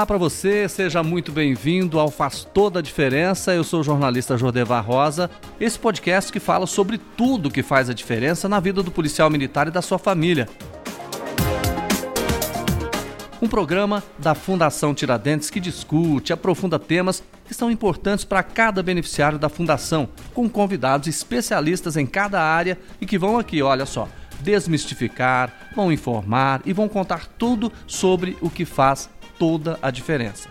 Olá para você, seja muito bem-vindo ao Faz Toda a Diferença. Eu sou o jornalista Jordevar Rosa. Esse podcast que fala sobre tudo que faz a diferença na vida do policial militar e da sua família. Um programa da Fundação Tiradentes que discute, aprofunda temas que são importantes para cada beneficiário da Fundação, com convidados especialistas em cada área e que vão aqui, olha só, desmistificar, vão informar e vão contar tudo sobre o que faz toda a diferença.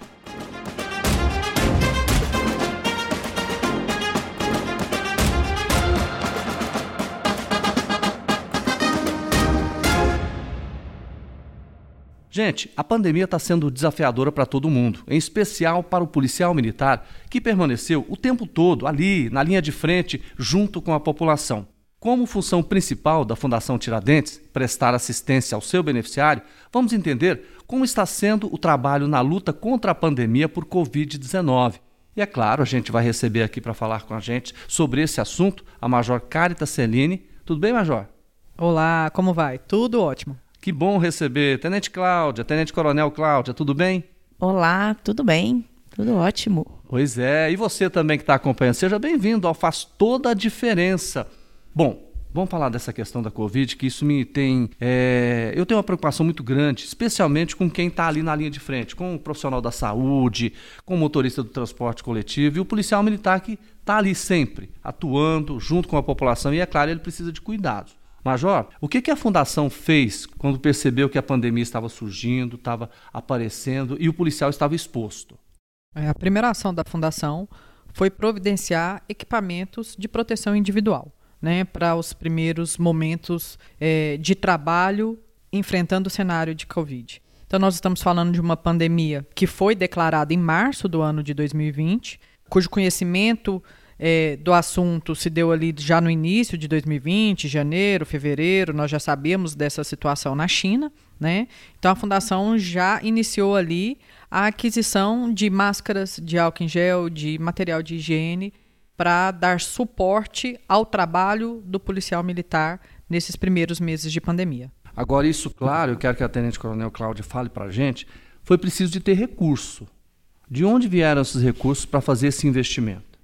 Gente, a pandemia está sendo desafiadora para todo mundo, em especial para o policial militar que permaneceu o tempo todo ali, na linha de frente, junto com a população. Como função principal da Fundação Tiradentes prestar assistência ao seu beneficiário, vamos entender como está sendo o trabalho na luta contra a pandemia por Covid-19. E é claro, a gente vai receber aqui para falar com a gente sobre esse assunto a Major Carita Celine. Tudo bem, Major? Olá, como vai? Tudo ótimo. Que bom receber. Tenente Cláudia, Tenente Coronel Cláudia, tudo bem? Olá, tudo bem? Tudo ótimo. Pois é, e você também que está acompanhando, seja bem-vindo ao Faz Toda a Diferença. Bom, Vamos falar dessa questão da Covid, que isso me tem. É, eu tenho uma preocupação muito grande, especialmente com quem está ali na linha de frente, com o profissional da saúde, com o motorista do transporte coletivo e o policial militar que está ali sempre, atuando junto com a população, e é claro, ele precisa de cuidados. Major, o que, a Fundação fez quando percebeu que a pandemia estava surgindo, estava aparecendo e o policial estava exposto? É, a primeira ação da Fundação foi providenciar equipamentos de proteção individual né, para os primeiros momentos é, de trabalho enfrentando o cenário de Covid. Então, nós estamos falando de uma pandemia que foi declarada em março do ano de 2020, cujo conhecimento é, do assunto se deu ali já no início de 2020, janeiro, fevereiro, nós já sabemos dessa situação na China, né? Então a fundação já iniciou ali a aquisição de máscaras, de álcool em gel, de material de higiene para dar suporte ao trabalho do policial militar nesses primeiros meses de pandemia. Agora, isso, claro, eu quero que a Tenente Coronel Cláudia fale para a gente, foi preciso de ter recurso. De onde vieram esses recursos para fazer esse investimento?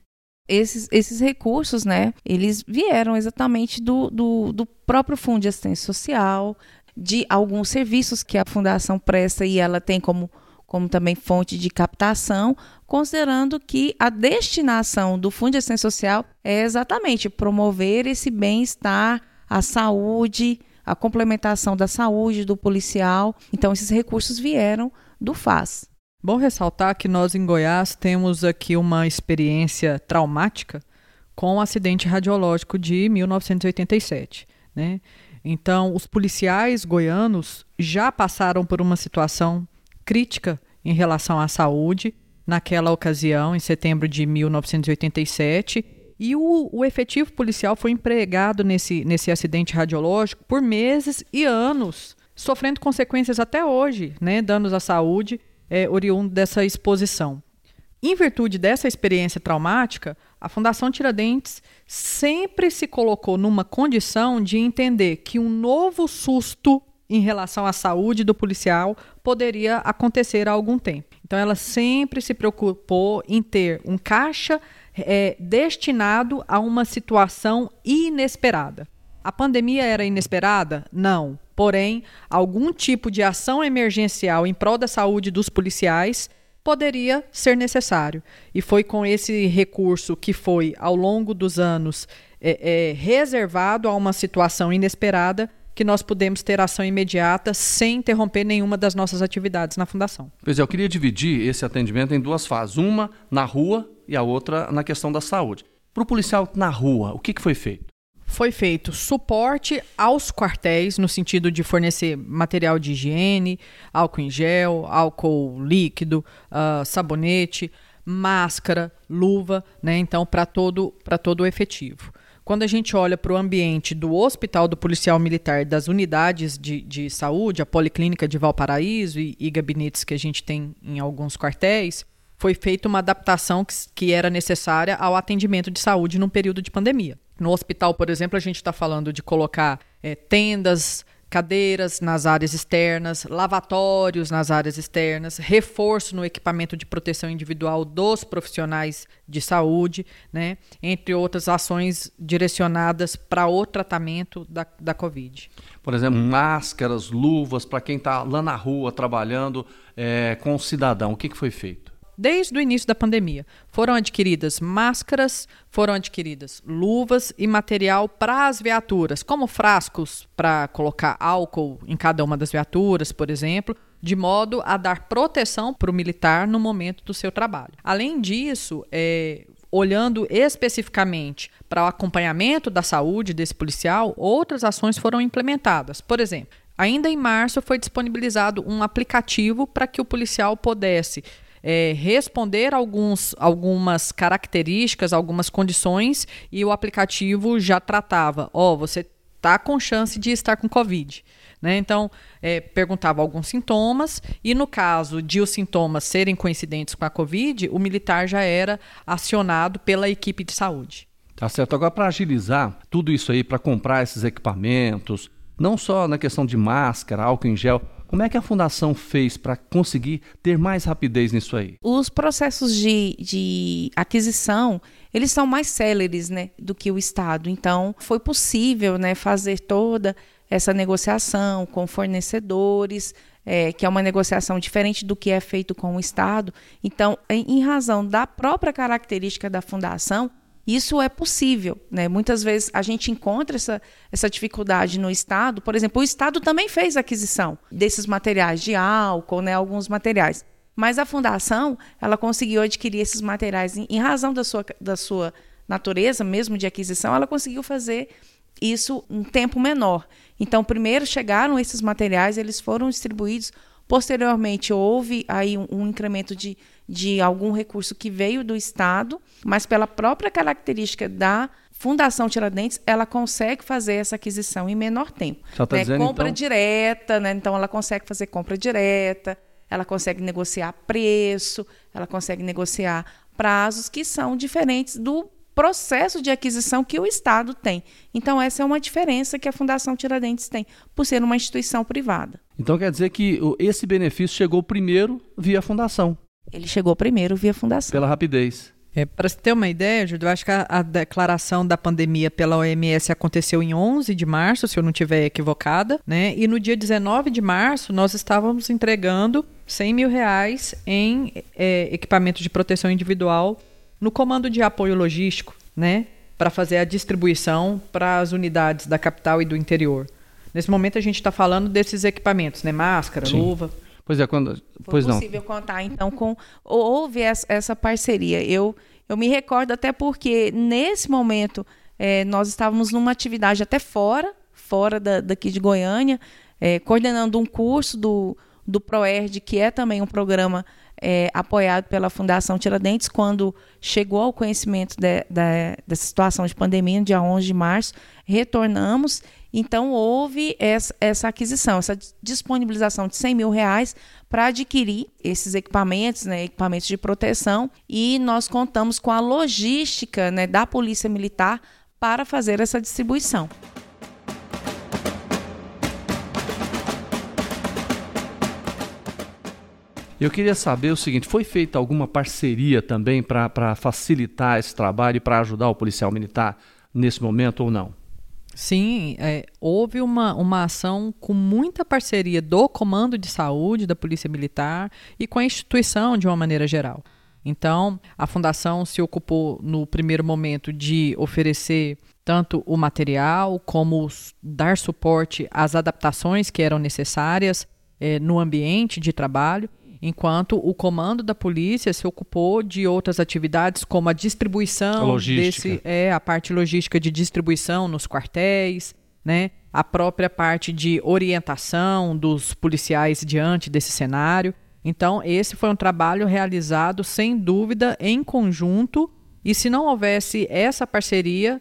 Esses, esses recursos, né, eles vieram exatamente do, do, do próprio Fundo de Assistência Social, de alguns serviços que a Fundação presta e ela tem como como também fonte de captação, considerando que a destinação do Fundo de Assistência Social é exatamente promover esse bem-estar, a saúde, a complementação da saúde do policial. Então, esses recursos vieram do FAS. Bom ressaltar que nós em Goiás temos aqui uma experiência traumática com o acidente radiológico de 1987. Né? Então, os policiais goianos já passaram por uma situação crítica em relação à saúde naquela ocasião, em setembro de 1987. E o, o, efetivo policial foi empregado nesse, nesse acidente radiológico por meses e anos, sofrendo consequências até hoje, né, danos à saúde é, oriundo dessa exposição. Em virtude dessa experiência traumática, a Fundação Tiradentes sempre se colocou numa condição de entender que um novo susto em relação à saúde do policial poderia acontecer há algum tempo. Então, ela sempre se preocupou em ter um caixa é, destinado a uma situação inesperada. A pandemia era inesperada? Não. Porém, algum tipo de ação emergencial em prol da saúde dos policiais poderia ser necessário. E foi com esse recurso que foi, ao longo dos anos, é, é, reservado a uma situação inesperada que nós pudemos ter ação imediata sem interromper nenhuma das nossas atividades na Fundação. Pois é, eu queria dividir esse atendimento em duas fases. Uma na rua e a outra na questão da saúde. Para o policial na rua, o que, que foi feito? Foi feito suporte aos quartéis, no sentido de fornecer material de higiene, álcool em gel, álcool líquido, uh, sabonete, máscara, luva, né? Então, para todo, todo o efetivo. Quando a gente olha para o ambiente do Hospital do Policial Militar, das unidades de, de saúde, a Policlínica de Valparaíso e, e gabinetes que a gente tem em alguns quartéis, foi feita uma adaptação que, que era necessária ao atendimento de saúde num período de pandemia. No hospital, por exemplo, a gente está falando de colocar é, tendas, cadeiras nas áreas externas, lavatórios nas áreas externas, reforço no equipamento de proteção individual dos profissionais de saúde, né? entre outras ações direcionadas para o tratamento da, da Covid. Por exemplo, máscaras, luvas para quem está lá na rua trabalhando é, com o cidadão. O que, que foi feito? Desde o início da pandemia, foram adquiridas máscaras, foram adquiridas luvas e material para as viaturas, como frascos para colocar álcool em cada uma das viaturas, por exemplo, de modo a dar proteção para o militar no momento do seu trabalho. Além disso, é, olhando especificamente para o acompanhamento da saúde desse policial, outras ações foram implementadas. Por exemplo, ainda em março foi disponibilizado um aplicativo para que o policial pudesse é, responder alguns, algumas características, algumas condições, e o aplicativo já tratava: ó, oh, você está com chance de estar com Covid. Né? Então, é, perguntava alguns sintomas, e no caso de os sintomas serem coincidentes com a Covid, o militar já era acionado pela equipe de saúde. Tá certo. Agora, para agilizar tudo isso aí, para comprar esses equipamentos, não só na questão de máscara, álcool em gel, como é que a Fundação fez para conseguir ter mais rapidez nisso aí? Os processos de, de aquisição, eles são mais céleres né, do que o Estado. Então, foi possível né, fazer toda essa negociação com fornecedores, é, que é uma negociação diferente do que é feito com o Estado. Então, em, em razão da própria característica da fundação, isso é possível. Né? Muitas vezes a gente encontra essa, essa dificuldade no Estado. Por exemplo, o Estado também fez aquisição desses materiais de álcool, né? alguns materiais. Mas a Fundação ela conseguiu adquirir esses materiais em, em razão da sua, da sua natureza, mesmo de aquisição, ela conseguiu fazer isso em tempo menor. Então, primeiro chegaram esses materiais, eles foram distribuídos. Posteriormente, houve aí um, um incremento de de algum recurso que veio do Estado, mas pela própria característica da Fundação Tiradentes, ela consegue fazer essa aquisição em menor tempo. Tá né? dizendo, compra então... direta, né? então ela consegue fazer compra direta, ela consegue negociar preço, ela consegue negociar prazos que são diferentes do processo de aquisição que o Estado tem. Então, essa é uma diferença que a Fundação Tiradentes tem, por ser uma instituição privada. Então, quer dizer que esse benefício chegou primeiro via Fundação. Ele chegou primeiro via fundação. Pela rapidez. É, Para você ter uma ideia, Júlio, eu acho que a, a, declaração da pandemia pela OMS aconteceu em 11 de março, se eu não estiver equivocada, né? E no dia 19 de março nós estávamos entregando 100 mil reais em é, equipamento de proteção individual no comando de apoio logístico, né? Para fazer a distribuição para as unidades da capital e do interior. Nesse momento a gente está falando desses equipamentos, né? Máscara, Sim. luva. Pois é, quando. Foi pois possível não. contar, então, com. Houve essa parceria. Eu, eu me recordo até porque, nesse momento, é, nós estávamos numa atividade até fora, fora da, daqui de Goiânia, é, coordenando um curso do, do ProERD, que é também um programa é, apoiado pela Fundação Tiradentes, quando chegou ao conhecimento de, de, dessa situação de pandemia, no dia 11 de março, retornamos então, houve essa, essa aquisição, essa disponibilização de 100 mil reais para adquirir esses equipamentos, né, equipamentos de proteção, e nós contamos com a logística né, da Polícia Militar para fazer essa distribuição. Eu queria saber o seguinte: foi feita alguma parceria também para facilitar esse trabalho e para ajudar o policial militar nesse momento ou não? Sim, é, houve uma, uma ação com muita parceria do Comando de Saúde, da Polícia Militar e com a instituição de uma maneira geral. Então, a Fundação se ocupou no primeiro momento de oferecer tanto o material como dar suporte às adaptações que eram necessárias é, no ambiente de trabalho enquanto o comando da polícia se ocupou de outras atividades como a distribuição a desse é a parte logística de distribuição nos quartéis, né? A própria parte de orientação dos policiais diante desse cenário. Então, esse foi um trabalho realizado sem dúvida em conjunto, e se não houvesse essa parceria,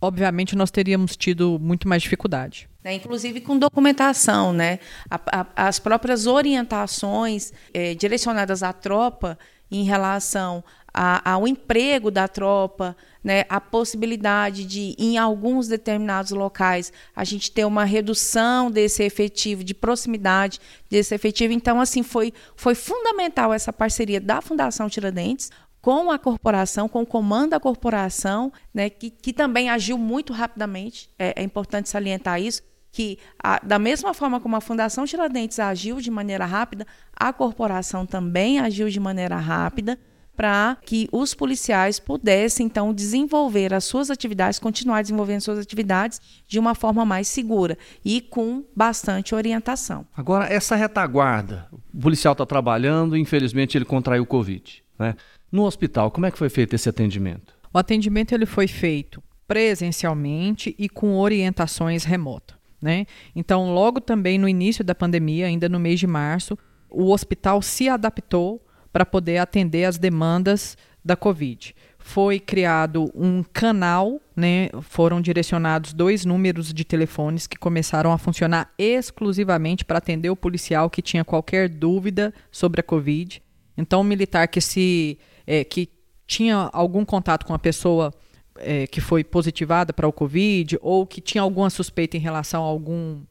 obviamente nós teríamos tido muito mais dificuldade. É, inclusive com documentação, né? A, a, as próprias orientações é, direcionadas à tropa em relação a, ao emprego da tropa, né, a possibilidade de, em alguns determinados locais, a gente ter uma redução desse efetivo, de proximidade desse efetivo. Então, assim, foi, foi fundamental essa parceria da Fundação Tiradentes com a corporação, com o comando da corporação, né, que, que também agiu muito rapidamente. É, é importante salientar isso que, a, da mesma forma como a Fundação Tiradentes agiu de maneira rápida, a corporação também agiu de maneira rápida para que os policiais pudessem, então, desenvolver as suas atividades, continuar desenvolvendo suas atividades de uma forma mais segura e com bastante orientação. Agora, essa retaguarda, o policial está trabalhando infelizmente, ele contraiu o Covid. Né? No hospital, como é que foi feito esse atendimento? O atendimento ele foi feito presencialmente e com orientações remotas. Né? Então, logo também no início da pandemia, ainda no mês de março, o hospital se adaptou para poder atender as demandas da Covid. Foi criado um canal, né? foram direcionados dois números de telefones que começaram a funcionar exclusivamente para atender o policial que tinha qualquer dúvida sobre a Covid. Então, o militar que se é, que tinha algum contato com a pessoa é, que foi positivada para o Covid ou que tinha alguma suspeita em relação a algum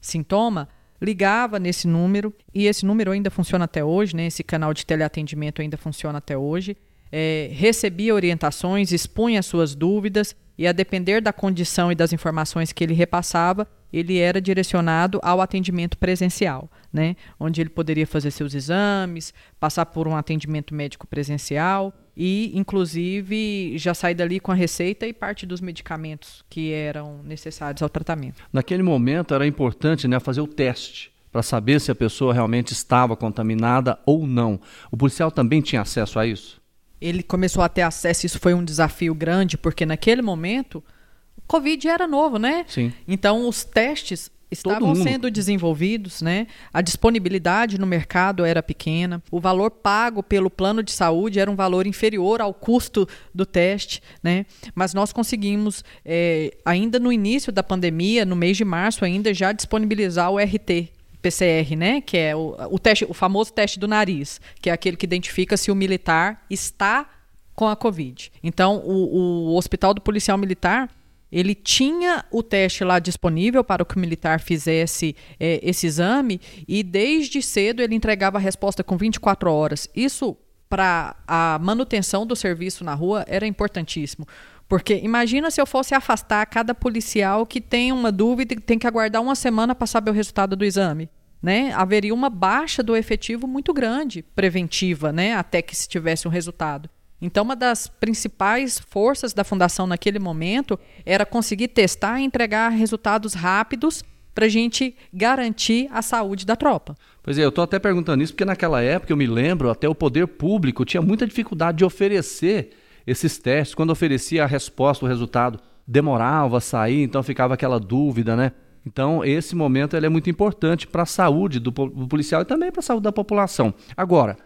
sintoma, ligava nesse número e esse número ainda funciona até hoje, né? Esse canal de teleatendimento ainda funciona até hoje. É, recebia orientações, expunha suas dúvidas e a depender da condição e das informações que ele repassava, ele era direcionado ao atendimento presencial, né? Onde ele poderia fazer seus exames, passar por um atendimento médico presencial e, inclusive, já sair dali com a receita e parte dos medicamentos que eram necessários ao tratamento. Naquele momento era importante né, fazer o teste para saber se a pessoa realmente estava contaminada ou não. O policial também tinha acesso a isso? Ele começou a ter acesso, isso foi um desafio grande, porque naquele momento o Covid era novo, né? Sim. Então os testes estavam sendo desenvolvidos, né? A disponibilidade no mercado era pequena, o valor pago pelo plano de saúde era um valor inferior ao custo do teste, né? Mas nós conseguimos, é, ainda no início da pandemia, no mês de março, ainda já disponibilizar o RT, PCR, né? Que é o, o, teste, o famoso teste do nariz, que é aquele que identifica se o militar está com a Covid. Então, o, o Hospital do Policial Militar ele tinha o teste lá disponível para que o militar fizesse é, esse exame e desde cedo ele entregava a resposta com 24 horas. Isso para a manutenção do serviço na rua era importantíssimo. Porque imagina se eu fosse afastar cada policial que tem uma dúvida e tem que aguardar uma semana para saber o resultado do exame. Né? Haveria uma baixa do efetivo muito grande, preventiva, né? até que se tivesse um resultado. Então, uma das principais forças da fundação naquele momento era conseguir testar e entregar resultados rápidos para a gente garantir a saúde da tropa. Pois é, eu estou até perguntando isso porque naquela época eu me lembro, até o poder público tinha muita dificuldade de oferecer esses testes. Quando oferecia a resposta, o resultado demorava a sair, então ficava aquela dúvida, né? Então, esse momento é muito importante para a saúde do policial e também para a saúde da população. Agora,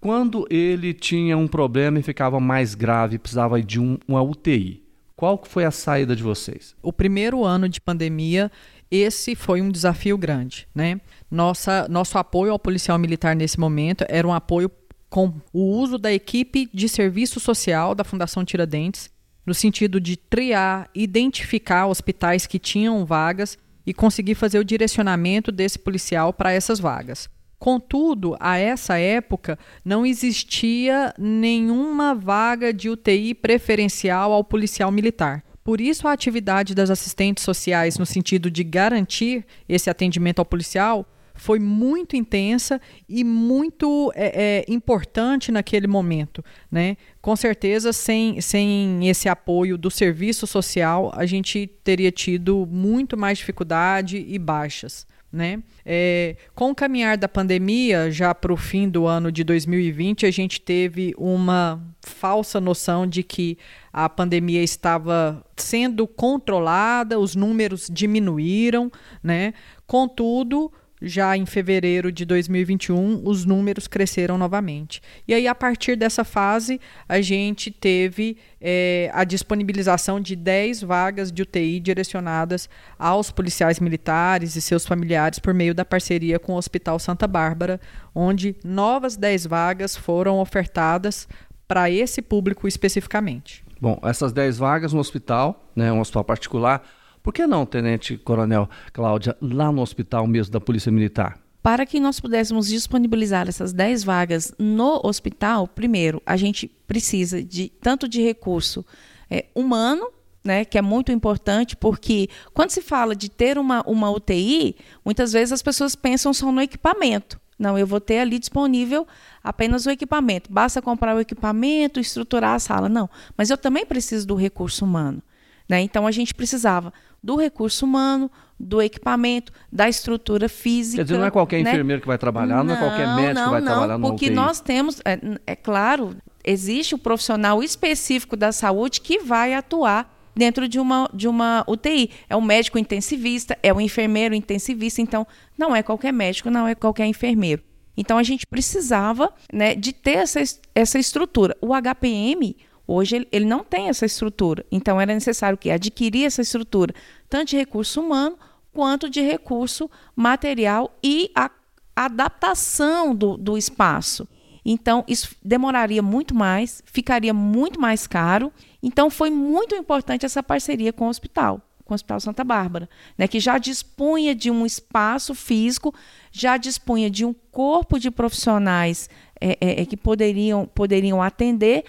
quando ele tinha um problema e ficava mais grave, precisava de um, uma UTI, qual foi a saída de vocês? O primeiro ano de pandemia, esse foi um desafio grande, né? Nossa, nosso apoio ao policial militar nesse momento era um apoio com o uso da equipe de serviço social da Fundação Tiradentes, no sentido de triar, identificar hospitais que tinham vagas e conseguir fazer o direcionamento desse policial para essas vagas. Contudo, a essa época não existia nenhuma vaga de UTI preferencial ao policial militar. Por isso, a atividade das assistentes sociais, no sentido de garantir esse atendimento ao policial, foi muito intensa e muito é, é, importante naquele momento. Né? Com certeza, sem, sem esse apoio do serviço social, a gente teria tido muito mais dificuldade e baixas. Né? É, com o caminhar da pandemia, já para o fim do ano de 2020, a gente teve uma falsa noção de que a pandemia estava sendo controlada, os números diminuíram, né? Contudo, já em fevereiro de 2021, os números cresceram novamente. E aí, a partir dessa fase, a gente teve é, a disponibilização de 10 vagas de UTI direcionadas aos policiais militares e seus familiares por meio da parceria com o Hospital Santa Bárbara, onde novas 10 vagas foram ofertadas para esse público especificamente. Bom, essas 10 vagas no hospital, né, um hospital particular, por que não, Tenente Coronel Cláudia, lá no hospital mesmo da Polícia Militar? Para que nós pudéssemos disponibilizar essas 10 vagas no hospital, primeiro, a gente precisa de tanto de recurso é, humano, né, que é muito importante, porque quando se fala de ter uma, uma UTI, muitas vezes as pessoas pensam só no equipamento. Não, eu vou ter ali disponível apenas o equipamento. Basta comprar o equipamento, estruturar a sala. Não, mas eu também preciso do recurso humano. Né? Então a gente precisava do recurso humano, do equipamento, da estrutura física. Quer dizer, não é qualquer né? enfermeiro que vai trabalhar, não, não é qualquer médico não, que vai não, trabalhar no Porque UTI. nós temos, é, é claro, existe o um profissional específico da saúde que vai atuar dentro de uma, de uma UTI. É o médico intensivista, é o enfermeiro intensivista, então não é qualquer médico, não é qualquer enfermeiro. Então a gente precisava né, de ter essa, essa estrutura. O HPM, hoje, ele, não tem essa estrutura. Então era necessário que adquirir essa estrutura, tanto de recurso humano quanto de recurso material e a adaptação do, do espaço. Então, isso demoraria muito mais, ficaria muito mais caro. Então, foi muito importante essa parceria com o hospital, com o Hospital Santa Bárbara, né, que já dispunha de um espaço físico, já dispunha de um corpo de profissionais é, é que poderiam, poderiam atender,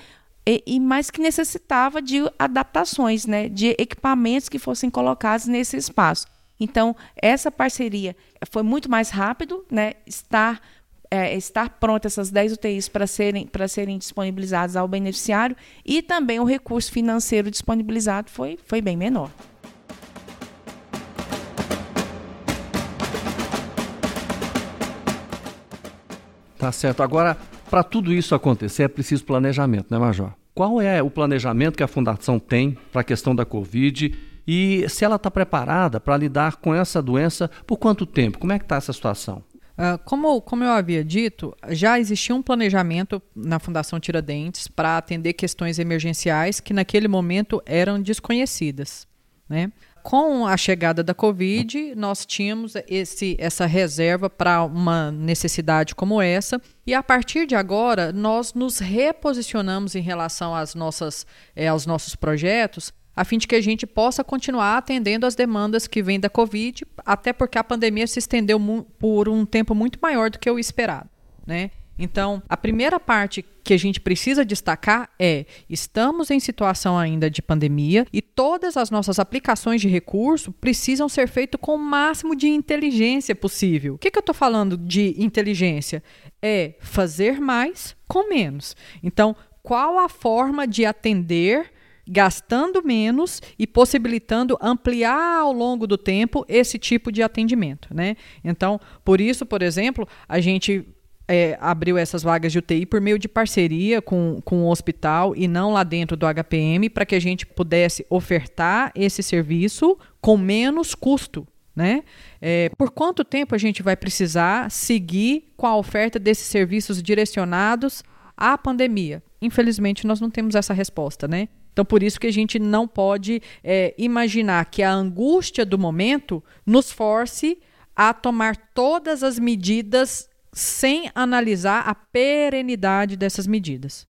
e, e, mas que necessitava de adaptações, né, de equipamentos que fossem colocados nesse espaço. Então, essa parceria foi muito mais rápido, né, estar é, estar pronta essas 10 UTIs para serem, serem disponibilizadas ao beneficiário e também o recurso financeiro disponibilizado foi, foi bem menor. Tá certo. Agora, para tudo isso acontecer, é preciso planejamento, né, Major? Qual é o planejamento que a Fundação tem para a questão da Covid e se ela está preparada para lidar com essa doença por quanto tempo? Como é que está essa situação? Uh, como, como eu havia dito, já existia um planejamento na Fundação Tiradentes para atender questões emergenciais que naquele momento eram desconhecidas. Né? Com a chegada da Covid, nós tínhamos esse, essa reserva para uma necessidade como essa, e a partir de agora, nós nos reposicionamos em relação às nossas, é, aos nossos projetos a fim de que a gente possa continuar atendendo as demandas que vêm da Covid, até porque a pandemia se estendeu por um tempo muito maior do que o esperado, né? Então, a primeira parte que a gente precisa destacar é: estamos em situação ainda de pandemia e todas as nossas aplicações de recurso precisam ser feitas com o máximo de inteligência possível. O que, que eu estou falando de inteligência? É fazer mais com menos. Então, qual a forma de atender gastando menos e possibilitando ampliar ao longo do tempo esse tipo de atendimento, né? Então, por isso, por exemplo, a gente é, abriu essas vagas de UTI por meio de parceria com, com o hospital e não lá dentro do HPM, para que a gente pudesse ofertar esse serviço com menos custo. Né? É, por quanto tempo a gente vai precisar seguir com a oferta desses serviços direcionados à pandemia? Infelizmente, nós não temos essa resposta, né? Então, por isso que a gente não pode é, imaginar que a angústia do momento nos force a tomar todas as medidas sem analisar a perenidade dessas medidas.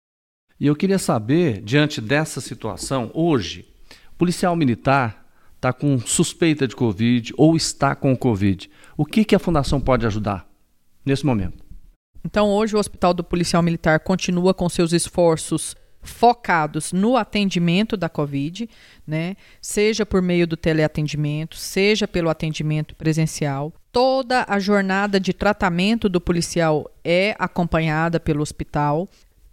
E eu queria saber, diante dessa situação, hoje, policial militar está com suspeita de Covid ou está com Covid. O que, que a Fundação pode ajudar nesse momento? Então, hoje, o Hospital do Policial Militar continua com seus esforços focados no atendimento da Covid, né? seja por meio do teleatendimento, seja pelo atendimento presencial. Toda a jornada de tratamento do policial é acompanhada pelo hospital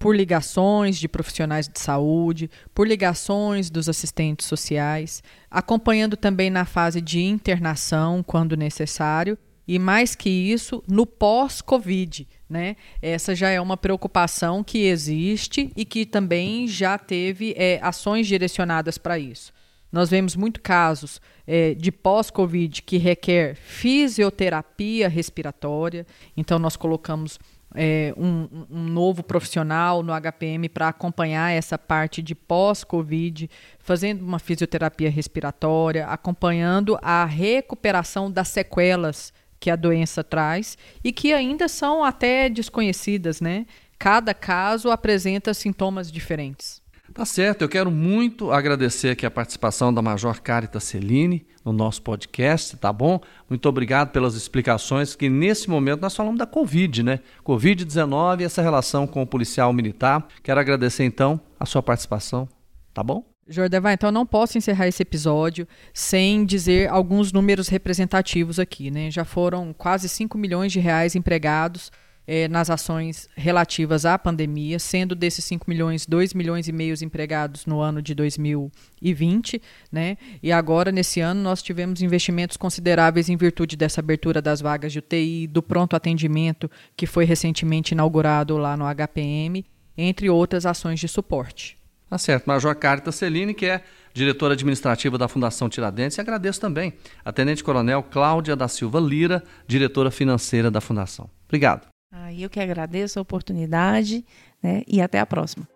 por ligações de profissionais de saúde, por ligações dos assistentes sociais, acompanhando também na fase de internação, quando necessário, e mais que isso, no pós-Covid. Né? Essa já é uma preocupação que existe e que também já teve é, ações direcionadas para isso. Nós vemos muitos casos é, de pós-Covid que requer fisioterapia respiratória, então nós colocamos é, um, um, novo profissional no HPM para acompanhar essa parte de pós-Covid, fazendo uma fisioterapia respiratória, acompanhando a recuperação das sequelas que a doença traz e que ainda são até desconhecidas, né? cada caso apresenta sintomas diferentes. Tá certo, eu quero muito agradecer aqui a participação da Major Carita Celine no nosso podcast, tá bom? Muito obrigado pelas explicações, que nesse momento nós falamos da Covid, né? Covid-19 e essa relação com o policial militar. Quero agradecer então a sua participação, tá bom? Jordeva, então não posso encerrar esse episódio sem dizer alguns números representativos aqui, né? Já foram quase 5 milhões de reais empregados eh, nas ações relativas à pandemia, sendo desses 5 milhões, 2 milhões e meio empregados no ano de 2020, né? E agora, nesse ano, nós tivemos investimentos consideráveis em virtude dessa abertura das vagas de UTI, do pronto atendimento, que foi recentemente inaugurado lá no HPM, entre outras ações de suporte. Tá certo. Major Carita Celine, que é diretora administrativa da Fundação Tiradentes, e agradeço também a Tenente Coronel Cláudia da Silva Lira, diretora financeira da Fundação. Obrigado. Ah, eu que agradeço a oportunidade né, e até a próxima.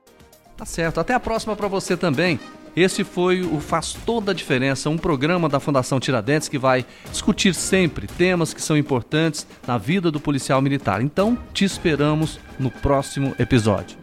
Tá certo. Até a próxima para você também. Esse foi o Faz Toda a Diferença, um programa da Fundação Tiradentes que vai discutir sempre temas que são importantes na vida do policial militar. Então, te esperamos no próximo episódio.